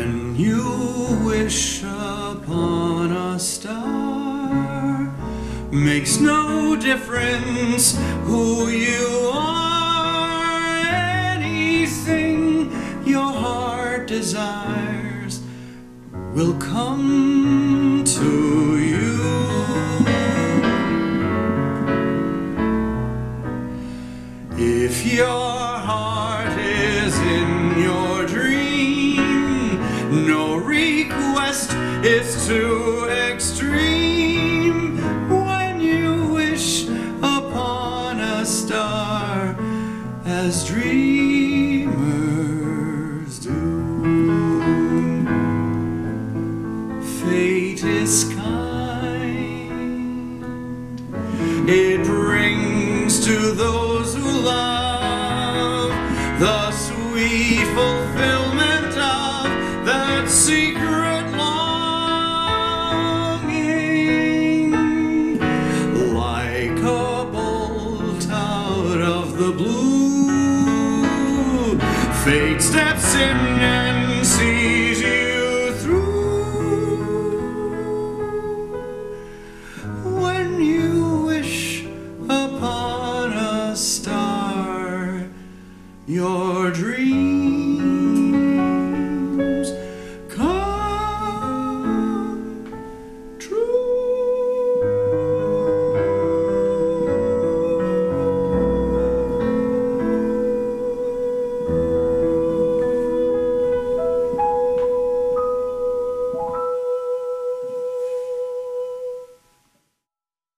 When you wish upon a star, makes no difference who you are. Anything your heart desires will come to you. If your request is too extreme. When you wish upon a star, as dreamers do, fate is kind. It brings to those who love the secret longing like a bolt out of the blue. Fate steps in and sees you through. When you wish upon a star your dream